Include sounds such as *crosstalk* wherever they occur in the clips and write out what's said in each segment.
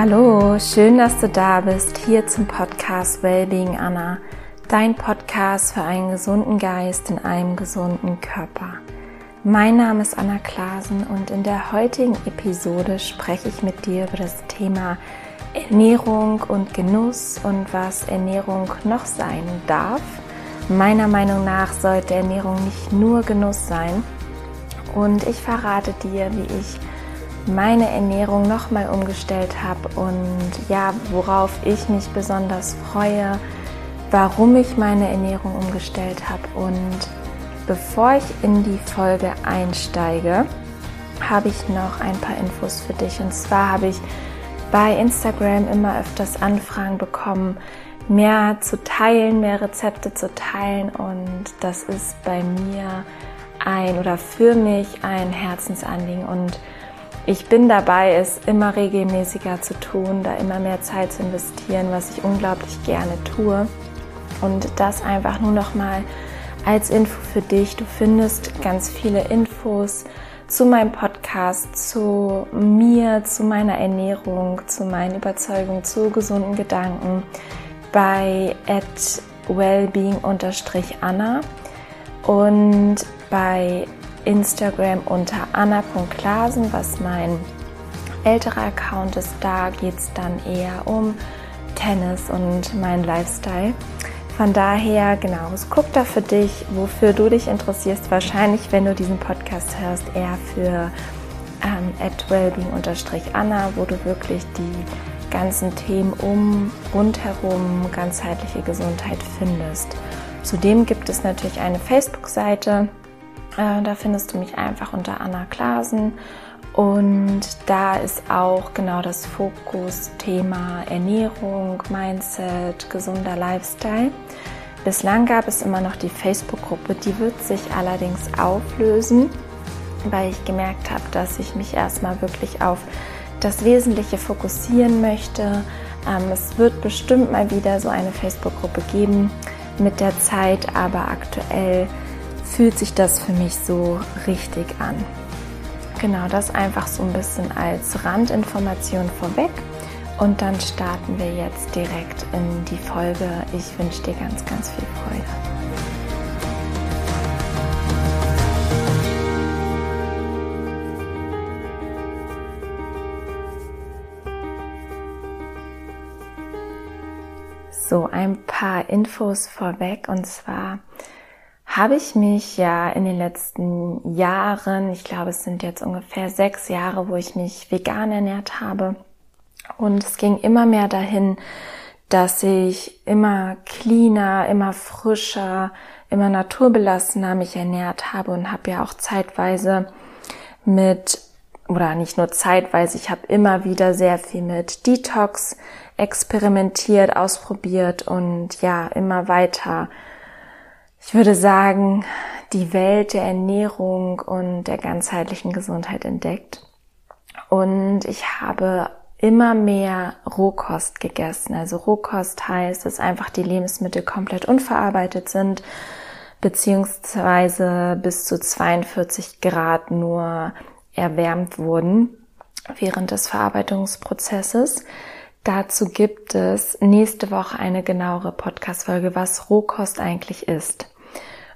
Hallo, schön, dass du da bist, hier zum Podcast Wellbeing Anna, dein Podcast für einen gesunden Geist in einem gesunden Körper. Mein Name ist Anna Klasen und in der heutigen Episode spreche ich mit dir über das Thema Ernährung und Genuss und was Ernährung noch sein darf. Meiner Meinung nach sollte Ernährung nicht nur Genuss sein. Und ich verrate dir, wie ich meine Ernährung nochmal umgestellt habe und ja, worauf ich mich besonders freue, warum ich meine Ernährung umgestellt habe. Und bevor ich in die Folge einsteige, habe ich noch ein paar Infos für dich. Und zwar habe ich bei Instagram immer öfters Anfragen bekommen, mehr zu teilen, mehr Rezepte zu teilen. Und das ist bei mir ein oder für mich ein Herzensanliegen. Und ich bin dabei, es immer regelmäßiger zu tun, da immer mehr Zeit zu investieren, was ich unglaublich gerne tue. Und das einfach nur noch mal als Info für dich. Du findest ganz viele Infos zu meinem Podcast, zu mir, zu meiner Ernährung, zu meinen Überzeugungen, zu gesunden Gedanken bei wellbeing-anna und bei Instagram unter anna.klasen, was mein älterer Account ist. Da geht es dann eher um Tennis und meinen Lifestyle. Von daher, genau, guck da für dich, wofür du dich interessierst. Wahrscheinlich, wenn du diesen Podcast hörst, eher für ähm, wellbeing-anna, wo du wirklich die ganzen Themen um, rundherum, ganzheitliche Gesundheit findest. Zudem gibt es natürlich eine Facebook-Seite, äh, da findest du mich einfach unter Anna Klasen. Und da ist auch genau das Fokusthema Ernährung, Mindset, gesunder Lifestyle. Bislang gab es immer noch die Facebook-Gruppe, die wird sich allerdings auflösen, weil ich gemerkt habe, dass ich mich erstmal wirklich auf das Wesentliche fokussieren möchte. Ähm, es wird bestimmt mal wieder so eine Facebook-Gruppe geben mit der Zeit, aber aktuell fühlt sich das für mich so richtig an. Genau, das einfach so ein bisschen als Randinformation vorweg. Und dann starten wir jetzt direkt in die Folge. Ich wünsche dir ganz, ganz viel Freude. So, ein paar Infos vorweg und zwar habe ich mich ja in den letzten Jahren, ich glaube es sind jetzt ungefähr sechs Jahre, wo ich mich vegan ernährt habe. Und es ging immer mehr dahin, dass ich immer cleaner, immer frischer, immer naturbelassener mich ernährt habe und habe ja auch zeitweise mit, oder nicht nur zeitweise, ich habe immer wieder sehr viel mit Detox experimentiert, ausprobiert und ja, immer weiter ich würde sagen, die Welt der Ernährung und der ganzheitlichen Gesundheit entdeckt. Und ich habe immer mehr Rohkost gegessen. Also Rohkost heißt, dass einfach die Lebensmittel komplett unverarbeitet sind, beziehungsweise bis zu 42 Grad nur erwärmt wurden während des Verarbeitungsprozesses. Dazu gibt es nächste Woche eine genauere Podcast-Folge, was Rohkost eigentlich ist.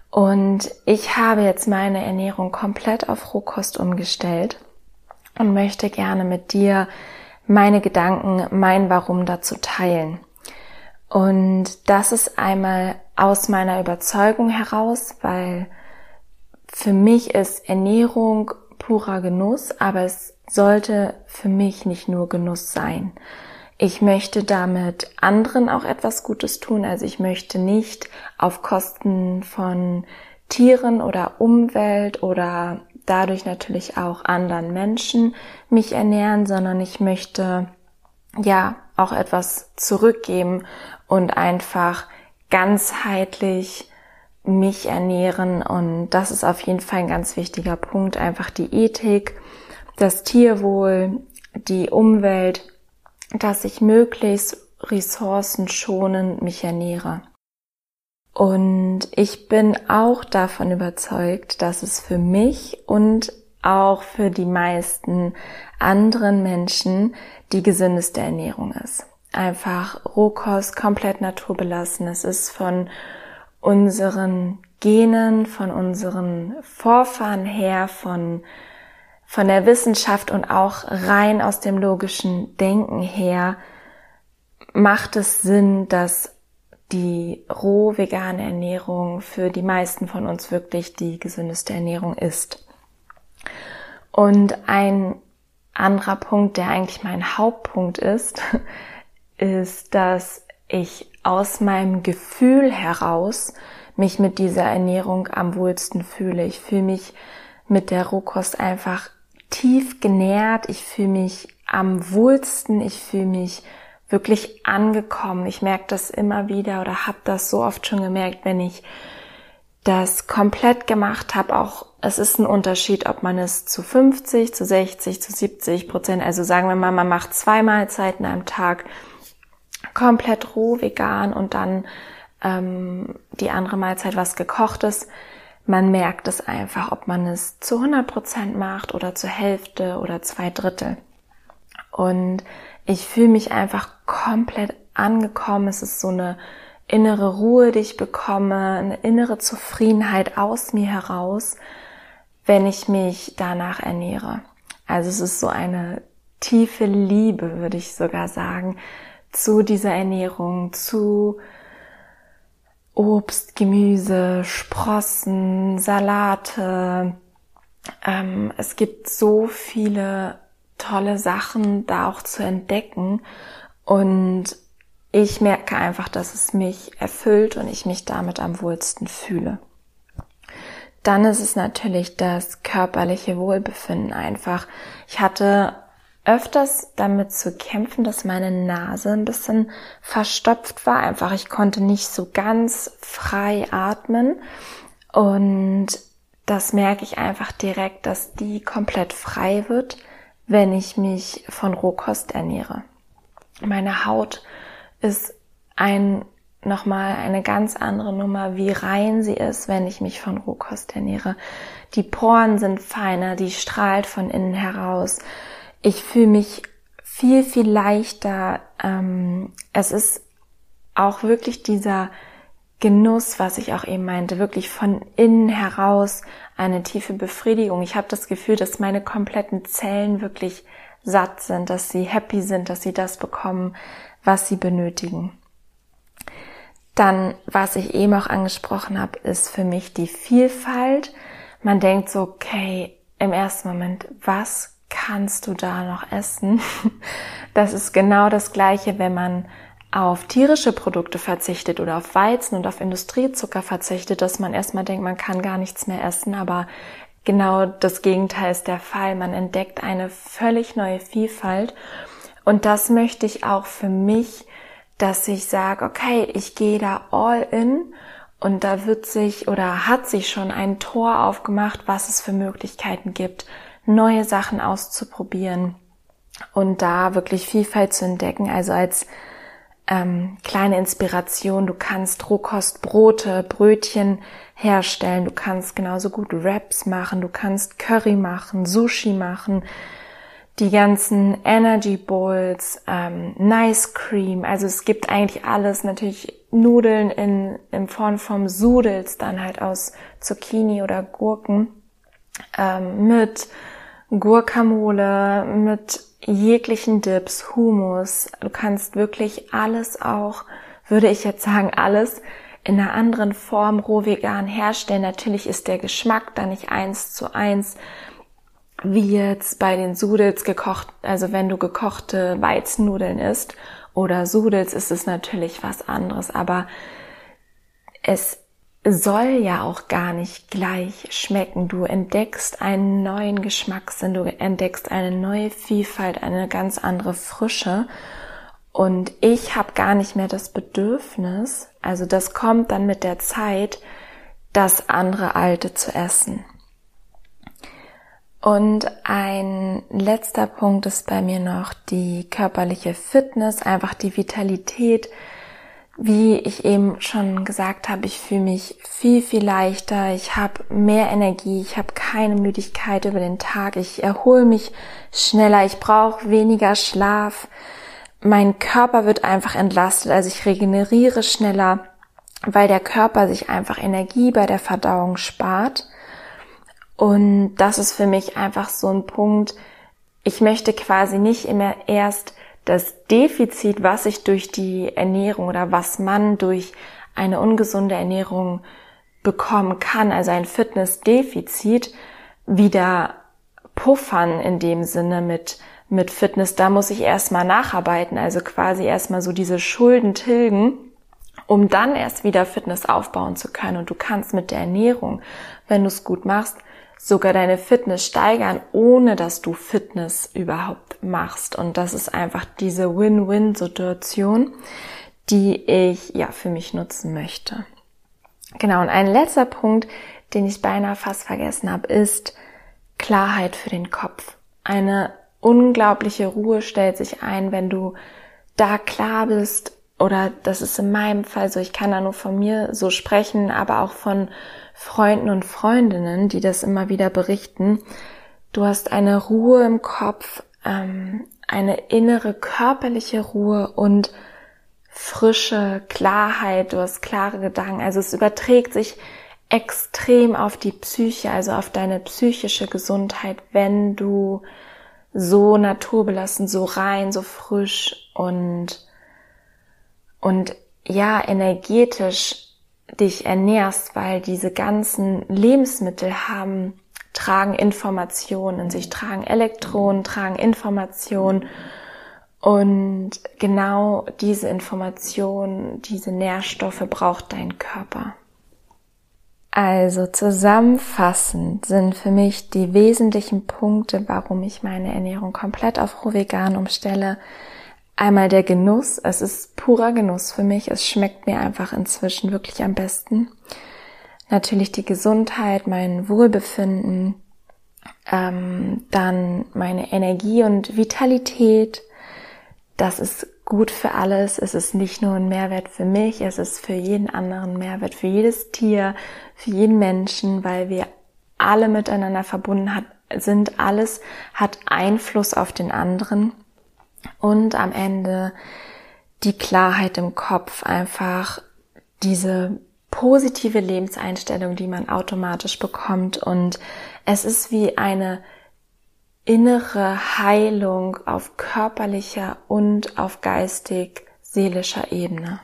Und ich habe jetzt meine Ernährung komplett auf Rohkost umgestellt und möchte gerne mit dir meine Gedanken, mein Warum dazu teilen. Und das ist einmal aus meiner Überzeugung heraus, weil für mich ist Ernährung purer Genuss, aber es sollte für mich nicht nur Genuss sein. Ich möchte damit anderen auch etwas Gutes tun. Also ich möchte nicht auf Kosten von Tieren oder Umwelt oder dadurch natürlich auch anderen Menschen mich ernähren, sondern ich möchte ja auch etwas zurückgeben und einfach ganzheitlich mich ernähren. Und das ist auf jeden Fall ein ganz wichtiger Punkt. Einfach die Ethik, das Tierwohl, die Umwelt dass ich möglichst ressourcenschonend mich ernähre. Und ich bin auch davon überzeugt, dass es für mich und auch für die meisten anderen Menschen die gesündeste Ernährung ist. Einfach Rohkost, komplett naturbelassen. Es ist von unseren Genen, von unseren Vorfahren her, von, von der Wissenschaft und auch rein aus dem logischen Denken her, macht es Sinn, dass die roh vegane Ernährung für die meisten von uns wirklich die gesündeste Ernährung ist. Und ein anderer Punkt, der eigentlich mein Hauptpunkt ist, *laughs* ist, dass ich aus meinem Gefühl heraus mich mit dieser Ernährung am wohlsten fühle. Ich fühle mich mit der Rohkost einfach tief genährt. Ich fühle mich am wohlsten. Ich fühle mich wirklich angekommen. Ich merke das immer wieder oder habe das so oft schon gemerkt, wenn ich das komplett gemacht habe. Auch es ist ein Unterschied, ob man es zu 50, zu 60, zu 70 Prozent, also sagen wir mal, man macht zwei Mahlzeiten am Tag komplett roh vegan und dann ähm, die andere Mahlzeit was gekochtes. Man merkt es einfach, ob man es zu 100 Prozent macht oder zur Hälfte oder zwei Drittel. Und ich fühle mich einfach komplett angekommen. Es ist so eine innere Ruhe, die ich bekomme, eine innere Zufriedenheit aus mir heraus, wenn ich mich danach ernähre. Also es ist so eine tiefe Liebe, würde ich sogar sagen, zu dieser Ernährung, zu Obst, Gemüse, Sprossen, Salate. Ähm, es gibt so viele tolle Sachen da auch zu entdecken und ich merke einfach, dass es mich erfüllt und ich mich damit am wohlsten fühle. Dann ist es natürlich das körperliche Wohlbefinden einfach. Ich hatte öfters damit zu kämpfen, dass meine Nase ein bisschen verstopft war. Einfach, ich konnte nicht so ganz frei atmen. Und das merke ich einfach direkt, dass die komplett frei wird, wenn ich mich von Rohkost ernähre. Meine Haut ist ein nochmal eine ganz andere Nummer, wie rein sie ist, wenn ich mich von Rohkost ernähre. Die Poren sind feiner, die strahlt von innen heraus ich fühle mich viel, viel leichter. Ähm, es ist auch wirklich dieser Genuss, was ich auch eben meinte, wirklich von innen heraus eine tiefe Befriedigung. Ich habe das Gefühl, dass meine kompletten Zellen wirklich satt sind, dass sie happy sind, dass sie das bekommen, was sie benötigen. Dann, was ich eben auch angesprochen habe, ist für mich die Vielfalt. Man denkt so, okay, im ersten Moment, was kannst du da noch essen? *laughs* Das ist genau das Gleiche, wenn man auf tierische Produkte verzichtet oder auf Weizen und auf Industriezucker verzichtet, dass man erstmal denkt, man kann gar nichts mehr essen, aber genau das Gegenteil ist der Fall. Man entdeckt eine völlig neue Vielfalt und das möchte ich auch für mich, dass ich sage, okay, ich gehe da all in und da wird sich oder hat sich schon ein Tor aufgemacht, was es für Möglichkeiten gibt neue Sachen auszuprobieren und da wirklich Vielfalt zu entdecken. Also als ähm, kleine Inspiration, du kannst Rohkostbrote, Brötchen herstellen, du kannst genauso gut Wraps machen, du kannst Curry machen, Sushi machen, die ganzen Energy Bowls, ähm, Nice Cream, also es gibt eigentlich alles, natürlich Nudeln in, in Form vom Sudels, dann halt aus Zucchini oder Gurken, ähm, mit Guacamole, mit jeglichen Dips, Hummus. Du kannst wirklich alles auch, würde ich jetzt sagen, alles in einer anderen Form roh vegan herstellen. Natürlich ist der Geschmack da nicht eins zu eins wie jetzt bei den Sudels gekocht, also wenn du gekochte Weizennudeln isst oder Sudels ist es natürlich was anderes, aber es soll ja auch gar nicht gleich schmecken. Du entdeckst einen neuen Geschmackssinn, du entdeckst eine neue Vielfalt, eine ganz andere Frische. Und ich habe gar nicht mehr das Bedürfnis, also das kommt dann mit der Zeit, das andere Alte zu essen. Und ein letzter Punkt ist bei mir noch die körperliche Fitness, einfach die Vitalität, wie ich eben schon gesagt habe, ich fühle mich viel, viel leichter, ich habe mehr Energie, ich habe keine Müdigkeit über den Tag, ich erhole mich schneller, ich brauche weniger Schlaf, mein Körper wird einfach entlastet, also ich regeneriere schneller, weil der Körper sich einfach Energie bei der Verdauung spart. Und das ist für mich einfach so ein Punkt, ich möchte quasi nicht immer erst das Defizit, was ich durch die Ernährung oder was man durch eine ungesunde Ernährung bekommen kann, also ein Fitnessdefizit, wieder puffern in dem Sinne mit, mit Fitness. Da muss ich erstmal nacharbeiten, also quasi erstmal so diese Schulden tilgen, um dann erst wieder Fitness aufbauen zu können. Und du kannst mit der Ernährung, wenn du es gut machst, sogar deine Fitness steigern, ohne dass du Fitness überhaupt machst. Und das ist einfach diese Win-Win-Situation, die ich ja für mich nutzen möchte. Genau, und ein letzter Punkt, den ich beinahe fast vergessen habe, ist Klarheit für den Kopf. Eine unglaubliche Ruhe stellt sich ein, wenn du da klar bist, oder das ist in meinem Fall so, ich kann da nur von mir so sprechen, aber auch von Freunden und Freundinnen, die das immer wieder berichten. Du hast eine Ruhe im Kopf, ähm, eine innere körperliche Ruhe und frische Klarheit, du hast klare Gedanken. Also es überträgt sich extrem auf die Psyche, also auf deine psychische Gesundheit, wenn du so naturbelassen, so rein, so frisch und, und ja, energetisch dich ernährst, weil diese ganzen Lebensmittel haben, tragen Informationen in sich, tragen Elektronen, tragen Informationen und genau diese Informationen, diese Nährstoffe braucht dein Körper. Also zusammenfassend sind für mich die wesentlichen Punkte, warum ich meine Ernährung komplett auf Rohvegan umstelle, Einmal der Genuss. Es ist purer Genuss für mich. Es schmeckt mir einfach inzwischen wirklich am besten. Natürlich die Gesundheit, mein Wohlbefinden, ähm, dann meine Energie und Vitalität. Das ist gut für alles. Es ist nicht nur ein Mehrwert für mich, es ist für jeden anderen Mehrwert, für jedes Tier, für jeden Menschen, weil wir alle miteinander verbunden sind. Alles hat Einfluss auf den anderen und am Ende die Klarheit im Kopf, einfach diese positive Lebenseinstellung, die man automatisch bekommt und es ist wie eine innere Heilung auf körperlicher und auf geistig seelischer Ebene.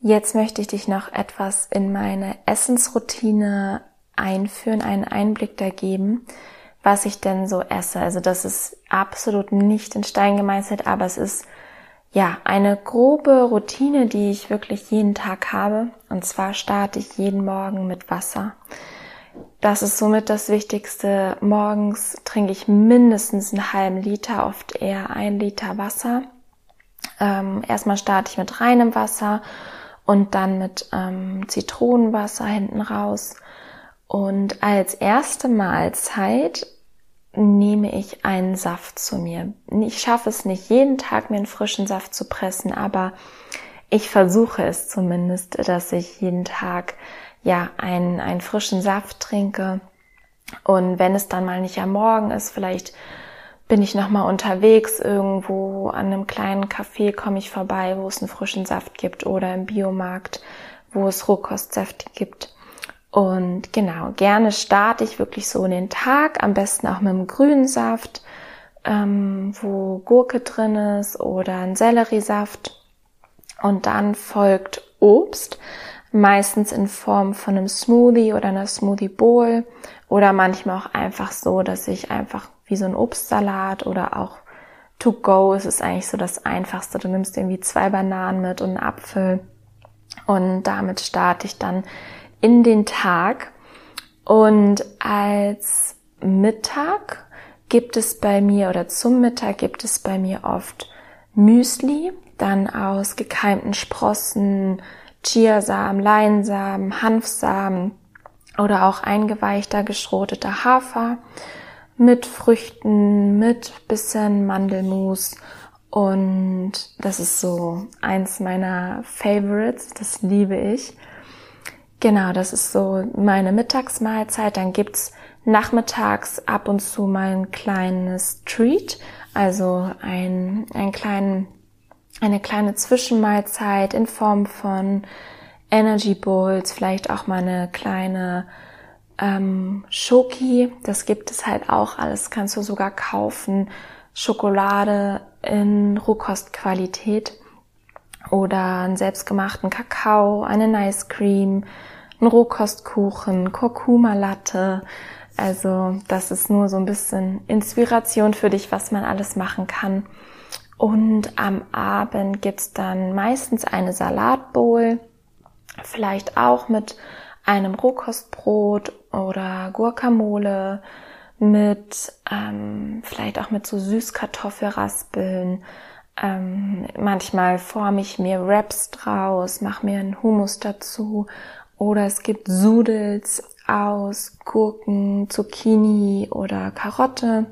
Jetzt möchte ich dich noch etwas in meine Essensroutine einführen, einen Einblick da geben, was ich denn so esse. Also das ist absolut nicht in Stein gemeißelt, aber es ist ja eine grobe Routine, die ich wirklich jeden Tag habe. Und zwar starte ich jeden Morgen mit Wasser. Das ist somit das Wichtigste. Morgens trinke ich mindestens einen halben Liter, oft eher ein Liter Wasser. Ähm, erstmal starte ich mit reinem Wasser und dann mit ähm, Zitronenwasser hinten raus. Und als erste Mahlzeit nehme ich einen Saft zu mir. Ich schaffe es nicht, jeden Tag mir einen frischen Saft zu pressen, aber ich versuche es zumindest, dass ich jeden Tag ja einen, einen frischen Saft trinke. Und wenn es dann mal nicht am Morgen ist, vielleicht bin ich noch mal unterwegs irgendwo an einem kleinen Café komme ich vorbei, wo es einen frischen Saft gibt oder im Biomarkt, wo es Rohkostsäfte gibt. Und genau, gerne starte ich wirklich so in den Tag, am besten auch mit einem grünen Saft, ähm, wo Gurke drin ist oder ein Selleriesaft. Und dann folgt Obst, meistens in Form von einem Smoothie oder einer Smoothie Bowl oder manchmal auch einfach so, dass ich einfach wie so ein Obstsalat oder auch to go, es ist eigentlich so das einfachste. Du nimmst irgendwie zwei Bananen mit und einen Apfel und damit starte ich dann in den Tag. Und als Mittag gibt es bei mir oder zum Mittag gibt es bei mir oft Müsli, dann aus gekeimten Sprossen, Chiasamen, Leinsamen, Hanfsamen oder auch eingeweichter, geschroteter Hafer mit Früchten, mit bisschen Mandelmus Und das ist so eins meiner Favorites, das liebe ich. Genau, das ist so meine Mittagsmahlzeit. Dann gibt's nachmittags ab und zu mein kleines Treat, also ein, ein kleinen, eine kleine Zwischenmahlzeit in Form von Energy Bowls, vielleicht auch mal eine kleine ähm, Schoki. Das gibt es halt auch alles, kannst du sogar kaufen. Schokolade in Rohkostqualität oder einen selbstgemachten Kakao, einen Ice Cream, einen Rohkostkuchen, Kurkuma Latte. Also das ist nur so ein bisschen Inspiration für dich, was man alles machen kann. Und am Abend gibt's dann meistens eine Salatbowl, vielleicht auch mit einem Rohkostbrot oder Guacamole, mit ähm, vielleicht auch mit so Süßkartoffelraspeln. Ähm, manchmal forme ich mir Wraps draus, mache mir einen Hummus dazu. Oder es gibt Sudels aus Gurken, Zucchini oder Karotte.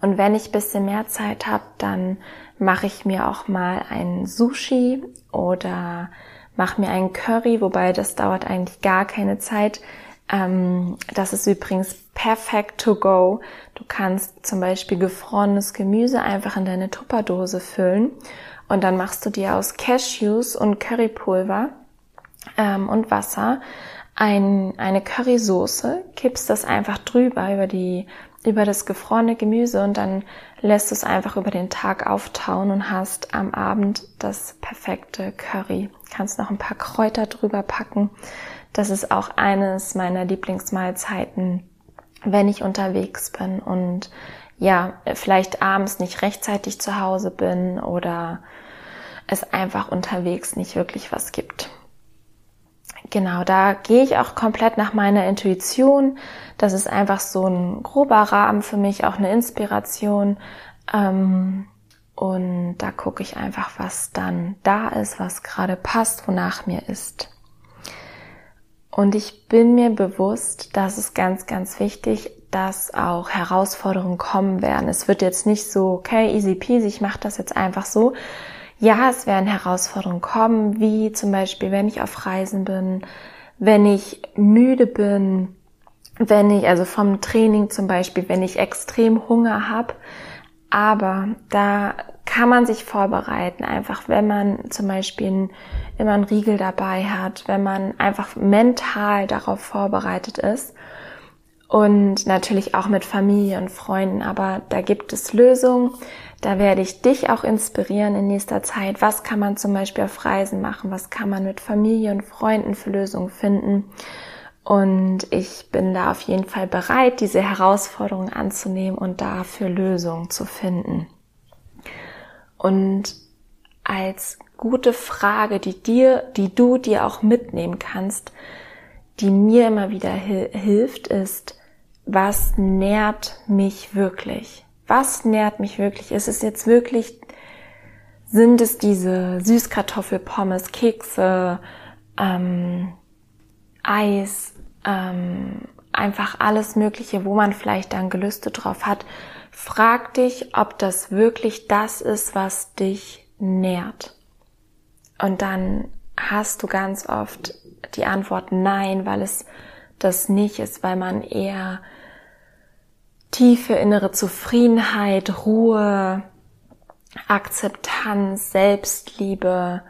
Und wenn ich bisschen mehr Zeit habe, dann mache ich mir auch mal ein Sushi oder mache mir einen Curry, wobei das dauert eigentlich gar keine Zeit. Ähm, das ist übrigens perfekt to go. Du kannst zum Beispiel gefrorenes Gemüse einfach in deine Tupperdose füllen und dann machst du dir aus Cashews und Currypulver ähm, und Wasser ein, eine Currysoße, kippst das einfach drüber über die über das gefrorene Gemüse und dann lässt du es einfach über den Tag auftauen und hast am Abend das perfekte Curry. Kannst noch ein paar Kräuter drüber packen. Das ist auch eines meiner Lieblingsmahlzeiten, wenn ich unterwegs bin und ja, vielleicht abends nicht rechtzeitig zu Hause bin oder es einfach unterwegs nicht wirklich was gibt. Genau, da gehe ich auch komplett nach meiner Intuition. Das ist einfach so ein grober Rahmen für mich, auch eine Inspiration. Ähm, und da gucke ich einfach, was dann da ist, was gerade passt, wonach mir ist. Und ich bin mir bewusst, dass es ganz, ganz wichtig, dass auch Herausforderungen kommen werden. Es wird jetzt nicht so, okay, easy peasy, ich mache das jetzt einfach so, ja, es werden Herausforderungen kommen, wie zum Beispiel, wenn ich auf Reisen bin, wenn ich müde bin, wenn ich, also vom Training zum Beispiel, wenn ich extrem Hunger habe. Aber da kann man sich vorbereiten, einfach wenn man zum Beispiel immer einen Riegel dabei hat, wenn man einfach mental darauf vorbereitet ist und natürlich auch mit Familie und Freunden. Aber da gibt es Lösungen. Da werde ich dich auch inspirieren in nächster Zeit. Was kann man zum Beispiel auf Reisen machen? Was kann man mit Familie und Freunden für Lösungen finden? Und ich bin da auf jeden Fall bereit, diese Herausforderungen anzunehmen und dafür Lösungen zu finden. Und als gute Frage, die dir, die du dir auch mitnehmen kannst, die mir immer wieder hilft, ist, was nährt mich wirklich? was nährt mich wirklich? Ist es jetzt wirklich, sind es diese Süßkartoffelpommes, Kekse, ähm, Eis, ähm, einfach alles Mögliche, wo man vielleicht dann Gelüste drauf hat. Frag dich, ob das wirklich das ist, was dich nährt. Und dann hast du ganz oft die Antwort nein, weil es das nicht ist, weil man eher tiefe innere Zufriedenheit, Ruhe, Akzeptanz, Selbstliebe,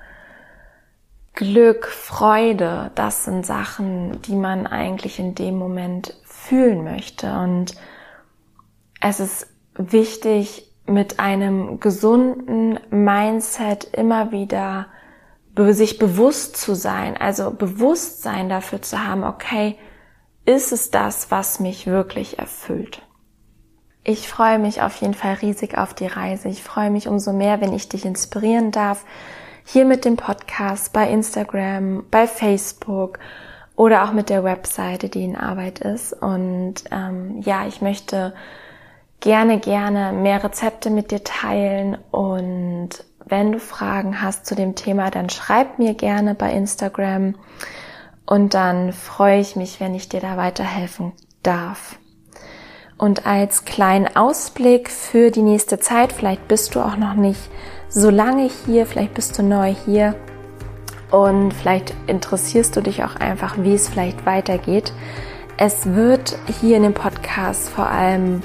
Glück, Freude, das sind Sachen, die man eigentlich in dem Moment fühlen möchte. Und es ist wichtig, mit einem gesunden Mindset immer wieder sich bewusst zu sein, also Bewusstsein dafür zu haben, okay, ist es das, was mich wirklich erfüllt? Ich freue mich auf jeden Fall riesig auf die Reise. Ich freue mich umso mehr, wenn ich dich inspirieren darf. Hier mit dem Podcast, bei Instagram, bei Facebook oder auch mit der Webseite, die in Arbeit ist. Und ähm, ja, ich möchte gerne, gerne mehr Rezepte mit dir teilen. Und wenn du Fragen hast zu dem Thema, dann schreib mir gerne bei Instagram. Und dann freue ich mich, wenn ich dir da weiterhelfen darf. Und als kleinen Ausblick für die nächste Zeit, vielleicht bist du auch noch nicht so lange hier, vielleicht bist du neu hier und vielleicht interessierst du dich auch einfach, wie es vielleicht weitergeht. Es wird hier in dem Podcast vor allem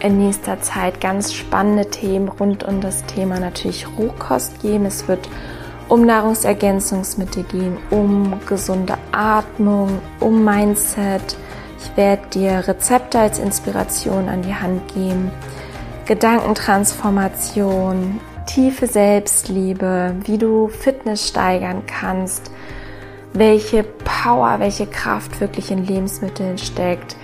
in nächster Zeit ganz spannende Themen rund um das Thema natürlich Rohkost geben. Es wird um Nahrungsergänzungsmittel gehen, um gesunde Atmung, um Mindset. Ich werde dir Rezepte als Inspiration an die Hand geben, Gedankentransformation, tiefe Selbstliebe, wie du Fitness steigern kannst, welche Power, welche Kraft wirklich in Lebensmitteln steckt.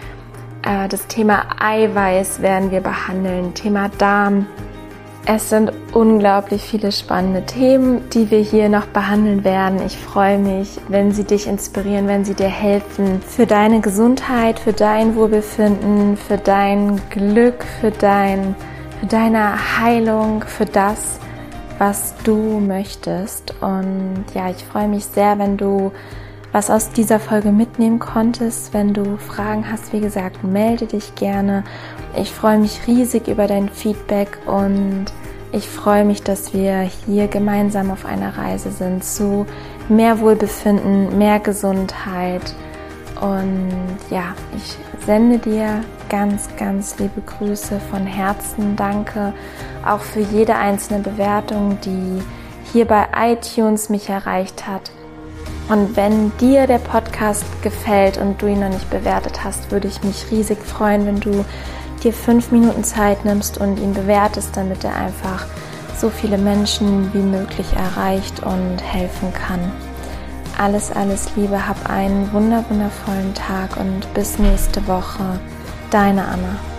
Äh, das Thema Eiweiß werden wir behandeln, Thema Darm. Es sind unglaublich viele spannende Themen, die wir hier noch behandeln werden. Ich freue mich, wenn sie dich inspirieren, wenn sie dir helfen für deine Gesundheit, für dein Wohlbefinden, für dein Glück, für, dein, für deine Heilung, für das, was du möchtest. Und ja, ich freue mich sehr, wenn du was aus dieser Folge mitnehmen konntest. Wenn du Fragen hast, wie gesagt, melde dich gerne. Ich freue mich riesig über dein Feedback und ich freue mich, dass wir hier gemeinsam auf einer Reise sind zu mehr Wohlbefinden, mehr Gesundheit. Und ja, ich sende dir ganz, ganz liebe Grüße von Herzen. Danke auch für jede einzelne Bewertung, die hier bei iTunes mich erreicht hat. Und wenn dir der Podcast gefällt und du ihn noch nicht bewertet hast, würde ich mich riesig freuen, wenn du dir fünf Minuten Zeit nimmst und ihn bewertest, damit er einfach so viele Menschen wie möglich erreicht und helfen kann. Alles, alles Liebe, hab einen wundervollen Tag und bis nächste Woche. Deine Anna.